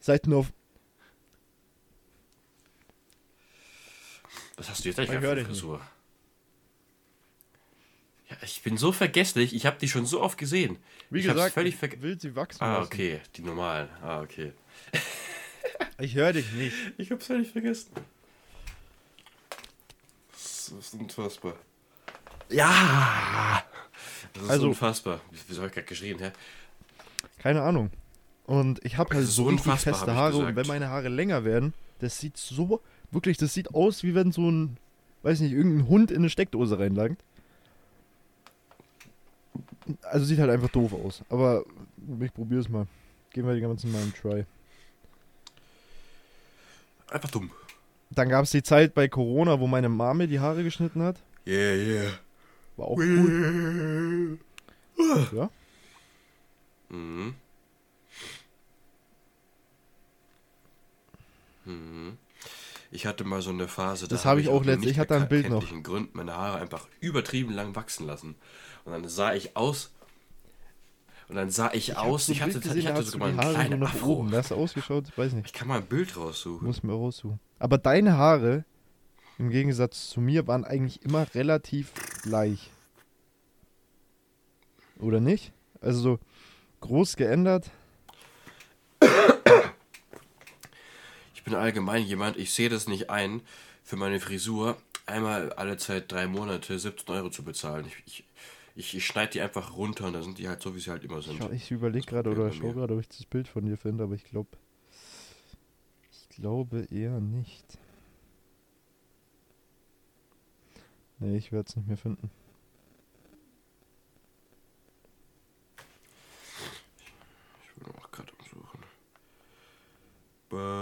Seit nur auf. Was hast du jetzt eigentlich Ich für. Frisur? Ja, ich bin so vergesslich. Ich habe die schon so oft gesehen. Wie ich gesagt, völlig will sie wachsen Ah, lassen. okay. Die normalen. Ah, okay. Ich höre dich nicht. Ich hab's völlig vergessen. Das ist unfassbar. Ja! Das ist Also- unfassbar. Wieso habe ich gerade geschrien, hä? Keine Ahnung. Und ich habe halt So richtig feste Haare und wenn meine Haare länger werden, das sieht so, wirklich, das sieht aus, wie wenn so ein, weiß nicht, irgendein Hund in eine Steckdose reinlangt. Also sieht halt einfach doof aus. Aber ich probiere es mal. Geben wir die ganzen Mal einen Try. Einfach dumm. Dann gab es die Zeit bei Corona, wo meine Mama mir die Haare geschnitten hat. Yeah, yeah. War auch cool. Ja. Mhm. Mhm. Ich hatte mal so eine Phase, Das da habe ich auch nicht ich hatte ein Bild noch. Gründen meine Haare einfach übertrieben lang wachsen lassen. Und dann sah ich aus. Und dann sah ich, hab aus. ich hatte, gesehen, ich hatte sogar die einen kleinen nach Afro. oben. Hast du ausgeschaut, weiß nicht. Ich kann mal ein Bild raussuchen. Muss mir raussuchen. Aber deine Haare, im Gegensatz zu mir, waren eigentlich immer relativ gleich. Oder nicht? Also so groß geändert. Ich bin allgemein jemand, ich sehe das nicht ein, für meine Frisur einmal alle Zeit drei Monate 17 Euro zu bezahlen. Ich, ich, ich, ich schneide die einfach runter und dann sind die halt so, wie sie halt immer sind. Schau, ich überlege gerade oder bei schaue gerade, ob ich das Bild von dir finde, aber ich glaube. Ich glaube eher nicht. Nee, ich werde es nicht mehr finden. Ich bin auch gerade am Suchen. Ba, ba, ba, ba, ba, ba, ba.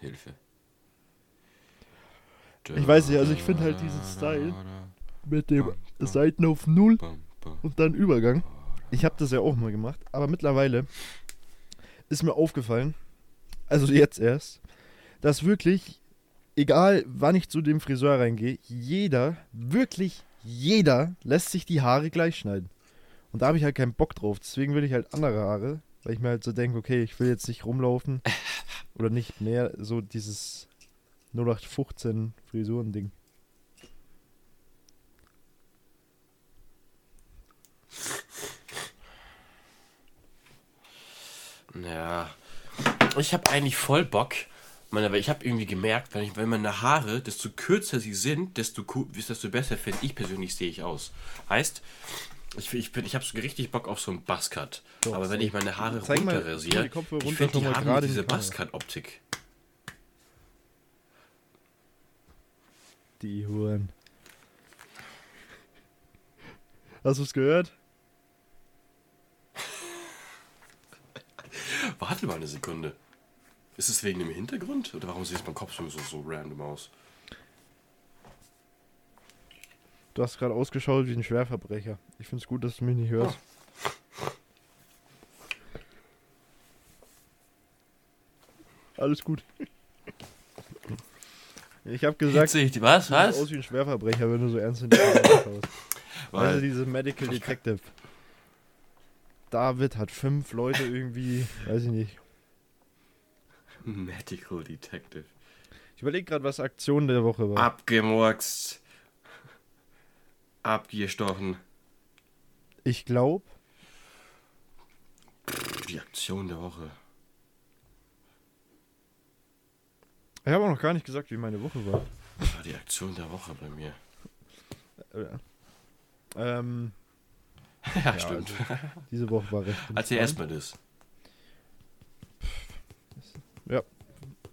Hilfe. Ich weiß nicht, also ich finde halt diesen Style mit dem Seiten auf Null und dann Übergang. Ich habe das ja auch mal gemacht, aber mittlerweile ist mir aufgefallen, also jetzt erst, dass wirklich, egal wann ich zu dem Friseur reingehe, jeder, wirklich jeder lässt sich die Haare gleich schneiden. Und da habe ich halt keinen Bock drauf. Deswegen will ich halt andere Haare, weil ich mir halt so denke, okay, ich will jetzt nicht rumlaufen Oder nicht mehr so dieses 0815 Frisuren-Ding. Ja. Ich habe eigentlich voll Bock. Meine, aber ich habe irgendwie gemerkt, wenn, ich, wenn meine Haare, desto kürzer sie sind, desto, desto besser finde ich persönlich sehe ich aus. Heißt, ich, ich, bin- ich habe so richtig Bock auf so einen Buzzcut. Doch, aber wenn ich meine Haare runterrasiere, die ich finde, die mal haben gerade diese die. Buzzcut-Optik. Die Huren. Hast du es gehört? Warte mal eine Sekunde. Ist es wegen dem Hintergrund? Oder warum sieht mein Kopf so, so random aus? Du hast gerade ausgeschaut wie ein Schwerverbrecher. Ich finde es gut, dass du mich nicht hörst. Alles gut. Ich habe gesagt, die. Was? du siehst Was? aus wie ein Schwerverbrecher, wenn du so ernst in die Kamera schaust. Also Weil, diese Medical Detective. David hat fünf Leute irgendwie, weiß ich nicht. Medical Detective. Ich überlege gerade, was Aktion der Woche war. Abgemurkst. Abgestochen. Ich glaube, Die Aktion der Woche. ich habe auch noch gar nicht gesagt, wie meine Woche war. Das war die Aktion der Woche bei mir. Äh, Ähm, Ja, stimmt. diese Woche war recht. Erzähl erstmal das.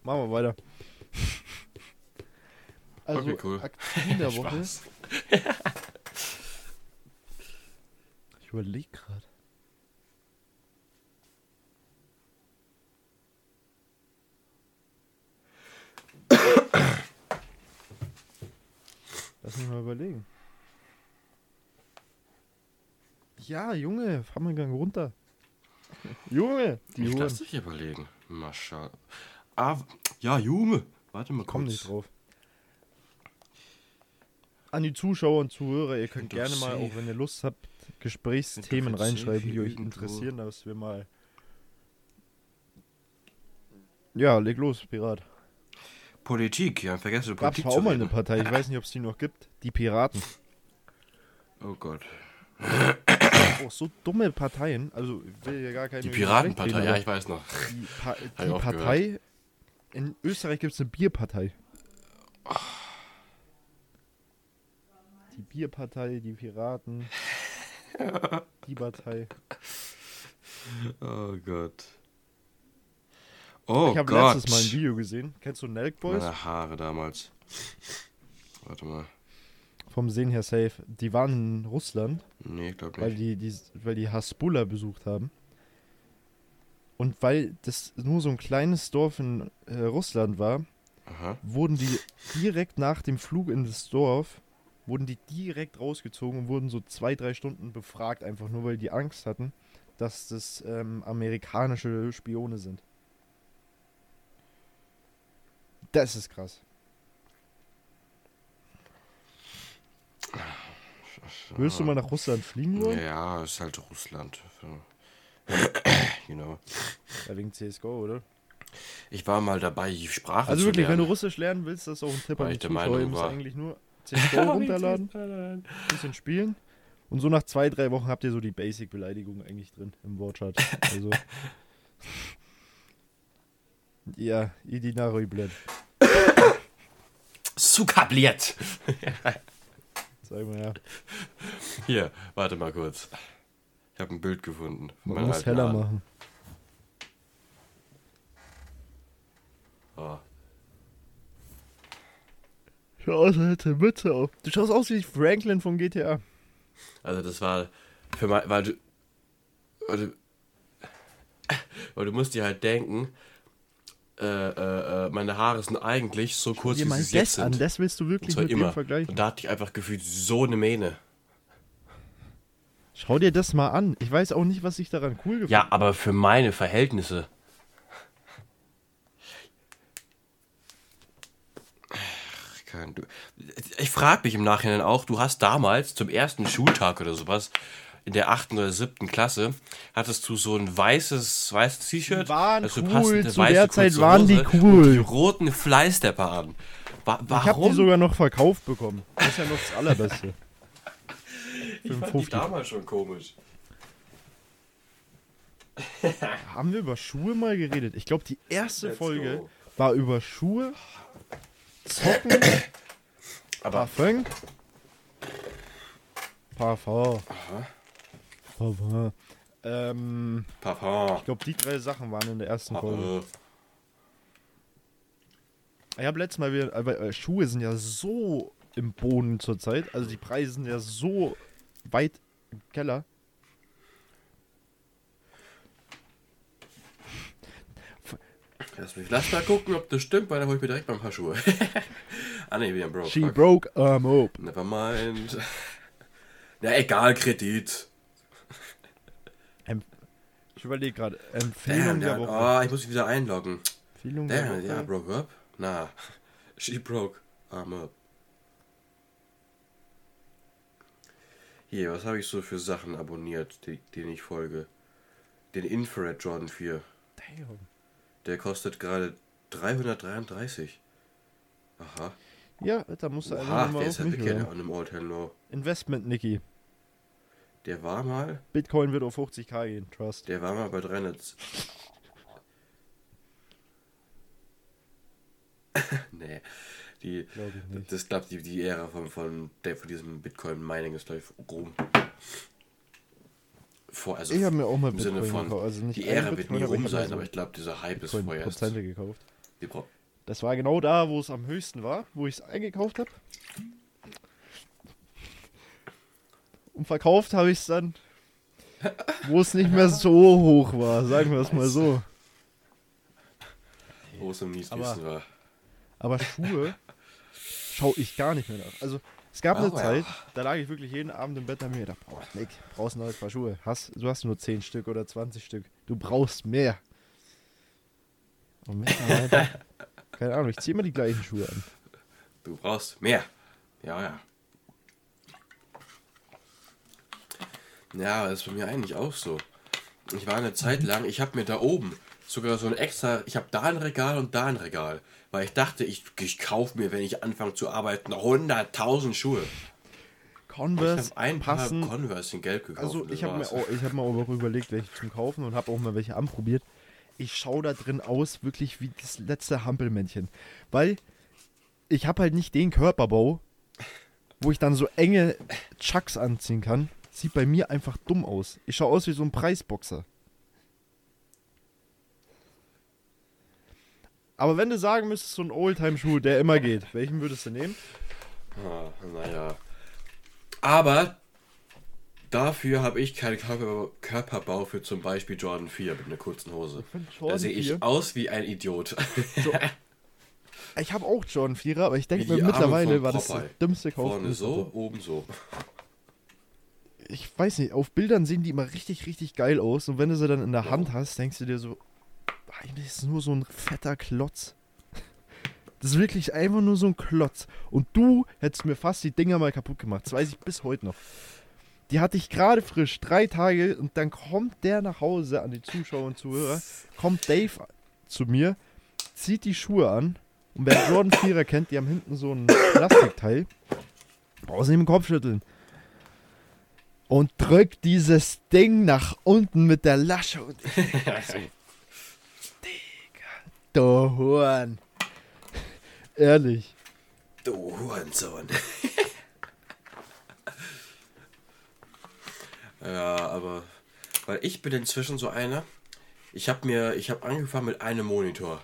Machen wir weiter. Also, Okay, cool. Aktion der Woche. Ich überlege gerade. Lass mich mal überlegen. Ja, Junge, fahr mal Gang runter. Junge, die Ich lass dich überlegen. Mascha. Ah, ja, Junge. Warte mal Komm kurz. nicht drauf. An die Zuschauer und Zuhörer, ihr könnt doch gerne mal, safe. auch wenn ihr Lust habt, Gesprächsthemen reinschreiben, die euch interessieren, dass wir mal. Ja, leg los, Pirat. Politik, ja, vergessen du Gab Politik zwar zu auch mal eine. Partei, ich weiß nicht, ob es die noch gibt. Die Piraten. Oh Gott. Auch so dumme Parteien. Also, ich will ja gar keine. Die Piratenpartei, ja, ich weiß noch. Die, pa die Partei. In Österreich gibt es eine Bierpartei. Die Bierpartei, die Piraten. Die Partei. Oh Gott. Oh ich habe letztes Mal ein Video gesehen. Kennst du Nelk Boys? Meine Haare damals. Warte mal. Vom Sehen her safe. Die waren in Russland, Nee, ich glaube weil nicht. die, die, weil die Hasbulla besucht haben. Und weil das nur so ein kleines Dorf in äh, Russland war, Aha. wurden die direkt nach dem Flug in das Dorf, wurden die direkt rausgezogen und wurden so zwei, drei Stunden befragt, einfach nur weil die Angst hatten, dass das ähm, amerikanische Spione sind. Das ist krass. Willst du mal nach Russland fliegen wollen? Ja, ist halt Russland. you know. Ja, wegen CSGO, oder? Ich war mal dabei, Sprache Also zu wirklich, wenn du lernen. Russisch lernen willst, das ist auch ein Tipp an die Zuschauer. Müsst war- eigentlich nur CSGO runterladen, ein bisschen spielen. Und so nach zwei, drei Wochen habt ihr so die Basic-Beleidigung eigentlich drin im Wortschatz. Also. ja, Idina Rüblett. Sukabliert! Sag mal ja. Hier, warte mal kurz. Ich habe ein Bild gefunden. von Man muss heller machen. Oh. Schau aus, als hätte Mütze auf. Du schaust aus wie Franklin von GTA. Also das war für mein, weil du, weil du, weil du musst dir halt denken, äh, äh, äh, meine Haare sind eigentlich so kurz, wie sie jetzt das an, sind. das willst du wirklich mit immer. vergleichen. Und da hatte ich einfach gefühlt so eine Mähne. Schau dir das mal an. Ich weiß auch nicht, was ich daran cool gefunden Ja, aber für meine Verhältnisse. Ach, kein- du- Ich frage mich im Nachhinein auch, du hast damals zum ersten Schultag oder sowas, in der achten oder siebten Klasse, hattest du so ein weißes, weißes T-Shirt. Die waren dazu cool, zu der Zeit waren die cool. Und die roten Fleißstepper an. Wa Ich habe die warum? sogar noch verkauft bekommen. Das ist ja noch das Allerbeste. ich fand die 50. damals schon komisch. Haben wir über Schuhe mal geredet? Ich glaube, die erste Let's Folge go. war über Schuhe, Zocken, Aber Parfum, Parfum. Parfum. Ähm, Papa. ich glaube, die drei Sachen waren in der ersten Folge. Papa. Ich habe letztes Mal wieder, aber äh, Schuhe sind ja so im Boden zurzeit. Also die Preise sind ja so weit im Keller. Lass mich lass mal gucken, ob das stimmt, weil dann hol ich mir direkt mal ein paar Schuhe. ah ne, wieder ein Bro. She Fuck. broke arm up. Never mind. Na egal, Kredit. Ich überlege gerade. Empfehlung Damn, der Woche. oh, ich muss mich wieder einloggen. Empfehlung der Damn, Woche. ja, broke up? Na, she broke arm up. Hier, was habe ich so für Sachen abonniert, die, denen ich folge? Den Infrared Jordan 4. Damn. Der kostet gerade 333. Aha. Ja, da musst du Oha, einfach mal der ist halt mich wirklich an einem All-Time Low. Investment, Niki. Der war mal, Bitcoin wird auf 50k gehen. Trust. der war mal bei 300. nee, die, das glaube die, die Ära von, von, der, von diesem Bitcoin-Mining ist glaube ich rum. Vor, also Ich habe mir auch mal im Sinne Bitcoin von, gekauft. Also die Ära wird Bitcoin, nie rum sein, aber ich glaube, dieser Hype ist Bitcoin vorerst. Prozente gekauft. Das war genau da, wo es am höchsten war, wo ich es eingekauft habe. Und verkauft habe ich es dann, wo es nicht mehr so hoch war, sagen wir es mal so. Wo es am niedrigsten war. Aber Schuhe schaue ich gar nicht mehr nach. Also es gab eine Aber ja. Zeit, da lag ich wirklich jeden Abend im Bett und mir gedacht, boah, Nick, brauchst ein neues Paar Schuhe. Hast, du hast nur 10 Stück oder 20 Stück. Du brauchst mehr. Und mittlerweile, keine Ahnung, ich ziehe immer die gleichen Schuhe an. Du brauchst mehr. Ja, ja. Ja, das ist bei mir eigentlich auch so. Ich war eine Zeit lang, ich habe mir da oben sogar so ein extra, ich habe da ein Regal und da ein Regal. Weil ich dachte, ich, ich kaufe mir, wenn ich anfange zu arbeiten, 100.000 Schuhe. Ich Converse habe ein passen. paar Converse in Gelb gekauft. Also ich habe mir, auch, ich hab mir auch überlegt, welche zum Kaufen und habe auch mal welche anprobiert. Ich schaue da drin aus, wirklich wie das letzte Hampelmännchen. Weil ich habe halt nicht den Körperbau, wo ich dann so enge Chucks anziehen kann. Sieht bei mir einfach dumm aus. Ich schaue aus wie so ein Preisboxer. Aber wenn du sagen müsstest, so ein Oldtime-Schuh, der immer geht, welchen würdest du nehmen? Ah, naja. Aber dafür habe ich keinen Körper, Körperbau für zum Beispiel Jordan 4 mit einer kurzen Hose. Da sehe ich 4 aus wie ein Idiot. Ich habe auch Jordan 4er, aber ich denke mir mittlerweile war das der dümmste Kauf. Vorne so, oben so. Ich weiß nicht, auf Bildern sehen die immer richtig, richtig geil aus. Und wenn du sie dann in der Ja. Hand hast, denkst du dir so, eigentlich ist es nur so ein fetter Klotz. Das ist wirklich einfach nur so ein Klotz. Und du hättest mir fast die Dinger mal kaputt gemacht. Das weiß ich bis heute noch. Die hatte ich gerade frisch, drei Tage, und dann kommt der nach Hause an die Zuschauer und Zuhörer, kommt Dave zu mir, zieht die Schuhe an, und wer Jordan 4er kennt, die haben hinten so ein Plastikteil, brauchst nicht im Kopf schütteln. Und drückt dieses Ding nach unten mit der Lasche und ich so, Digga, du Horn. Ehrlich. Du Hurensohn. ja, aber weil ich bin inzwischen so einer. Ich habe mir, ich habe angefangen mit einem Monitor.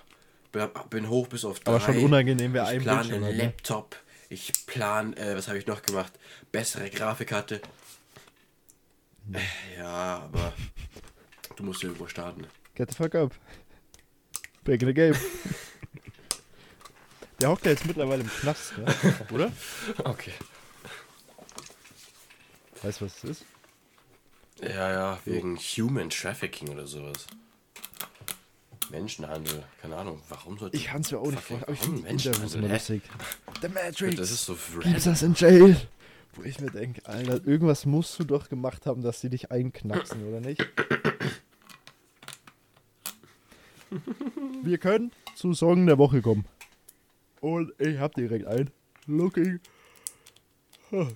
Bin, bin hoch bis auf drei. Aber schon unangenehm, wer ich einen plan einen ne? Laptop. Ich plan, äh, was habe ich noch gemacht? Bessere Grafikkarte. Äh, Ja, aber du musst irgendwo starten. Get the fuck up. Back in the game. Der hockt ja jetzt mittlerweile im Knast, ne? oder? Okay. Weißt du, was das ist? Ja, ja, wegen Human Trafficking oder sowas. Menschenhandel, keine Ahnung, warum sollte Ich kann es mir auch nicht vorstellen. Aber ich warum Menschenhandel? lustig. The Matrix. Das ist so random. us in jail. Wo ich mir denke, Alter, irgendwas musst du doch gemacht haben, dass sie dich einknacksen, oder nicht? Wir können zu Song der Woche kommen. Und ich hab direkt ein. Looking. Oh.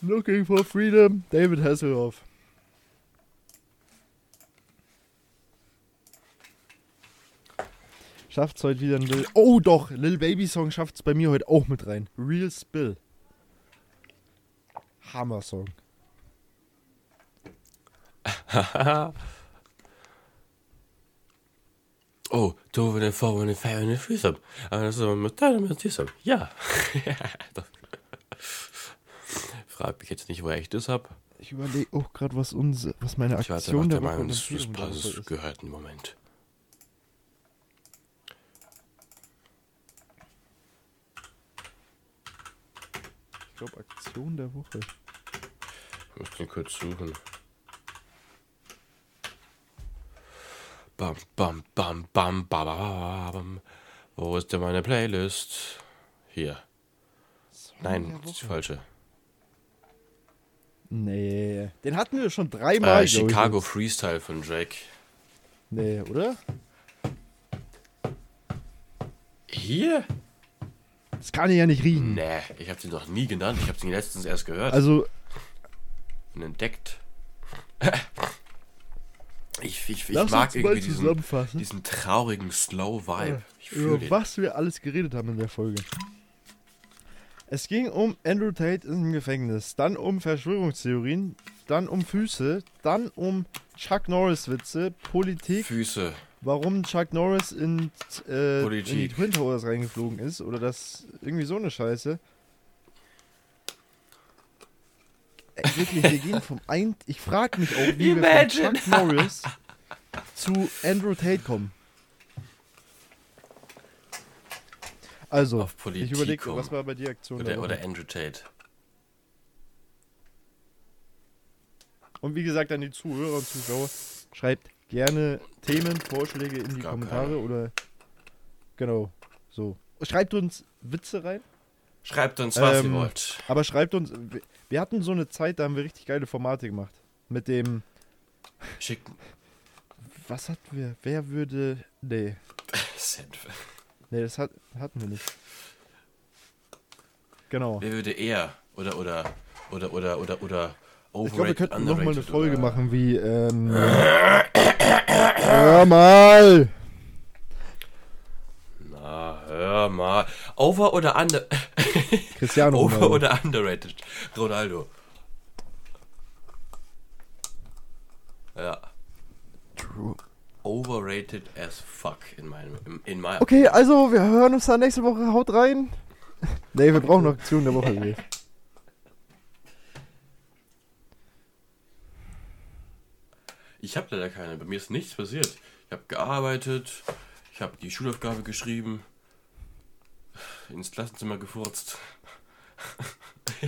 Looking for Freedom, David Hasselhoff. Schafft's heute wieder ein Lil. Oh doch, Lil Baby Song schafft's bei mir heute auch mit rein. Real Spill. Hammer Song. oh, du wenn vor wenn feier wenn Füße. Also mit deinem mit diesem. Ja. Frag mich jetzt nicht, wo ich das hab. Ich überlege auch gerade, was uns, was meine Ich warte Aktion der der Woche und Fußballs ist. gehört im Moment. Ich glaube Aktion der Woche. Ich muss den kurz suchen. Bam, bam, bam, bam, bam, bam, bam. Wo ist denn meine Playlist? Hier. Nein, die falsche. Nee, den hatten wir schon dreimal. Äh, Chicago. Freestyle von Drake. Nee, oder? Hier? Das kann ich ja nicht riechen. Nee, ich habe sie noch nie genannt. Ich habe sie letztens erst gehört Also, und entdeckt. Ich, ich, ich mag irgendwie diesen, diesen traurigen Slow Vibe. Ich fühle über den. was wir alles geredet haben in der Folge. Es ging um Andrew Tate im Gefängnis, dann um Verschwörungstheorien, dann um Füße, dann um Chuck Norris Witze, Politik, Füße. warum Chuck Norris in, äh, in die Twin Towers reingeflogen ist oder das irgendwie so eine Scheiße. Ey, wirklich, wir gehen vom ein. Ich frage mich auch, wie wir Imagine. von Chuck Norris zu Andrew Tate kommen. Also, ich überlege, was war bei dir Aktion der Oder, oder Andrew Tate. Und wie gesagt, an die Zuhörer und Zuschauer, schreibt gerne Themen, Vorschläge in die Gar Kommentare keine. oder genau, so. Schreibt uns Witze rein. Schreibt uns, was Ähm, ihr wollt. Aber schreibt uns, wir- hatten so eine Zeit, da haben wir richtig geile Formate gemacht. Mit dem, Schickt was hatten wir? Wer würde, nee, Senf. nee, das hat, hatten wir nicht. Genau. Wer würde eher oder oder oder oder oder oder Ich glaube, wir könnten noch mal eine Folge oder- machen wie, ähm, hör mal! Na, hör mal. Over oder under Cristiano Over Ronaldo. oder underrated? Ronaldo. Ja. True. Overrated as fuck in meinem in, in meinem Okay, also wir hören uns dann nächste Woche. Haut rein. Nee, wir brauchen noch Aktion der Woche. Ich habe leider keine. Bei mir ist nichts passiert. Ich habe gearbeitet, ich habe die Schulaufgabe geschrieben, ins Klassenzimmer gefurzt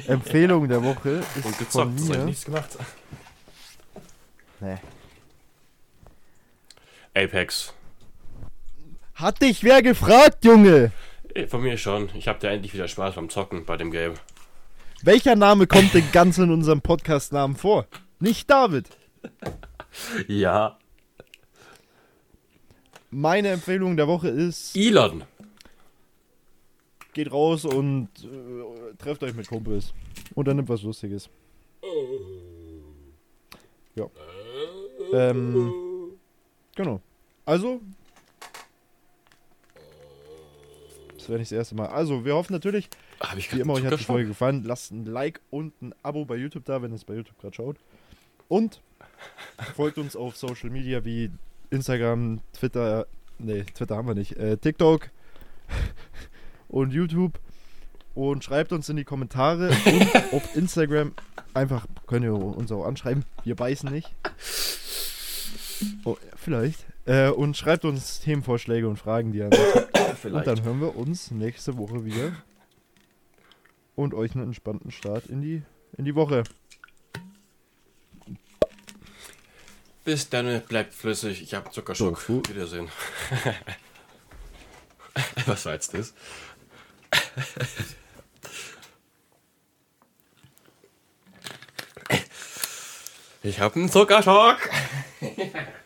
Empfehlung der Woche ist und von gezockt. Das habe ich mir. nichts gemacht. Nee. Apex. Hat dich wer gefragt, Junge? Eh, Von mir schon. Ich habe da endlich wieder Spaß beim Zocken bei dem Game. Welcher Name kommt denn ganz in unserem Podcast-Namen vor? Nicht David. Ja. Meine Empfehlung der Woche ist, Elon. Geht raus und äh, trefft euch mit Kumpels. Und dann nimmt was Lustiges. Ja. Ähm, genau. Also, das wäre nicht das erste Mal. Also, wir hoffen natürlich, Habe ich wie immer, euch hat die? Folge gefallen. Lasst ein Like und ein Abo bei YouTube da, wenn ihr es bei YouTube gerade schaut. Und folgt uns auf Social Media wie Instagram, Twitter, nee, Twitter haben wir nicht, äh, TikTok und YouTube. Und schreibt uns in die Kommentare und auf Instagram einfach, könnt ihr uns auch anschreiben, wir beißen nicht. Oh, vielleicht. Äh, und schreibt uns Themenvorschläge und Fragen, die ihr habt. Und dann hören wir uns nächste Woche wieder. Und euch einen entspannten Start in die, in die Woche. Bis dann, bleibt flüssig. Ich habe Zuckerschock. Tofu. Wiedersehen. Was war jetzt das? Ich habe einen Zuckerschock.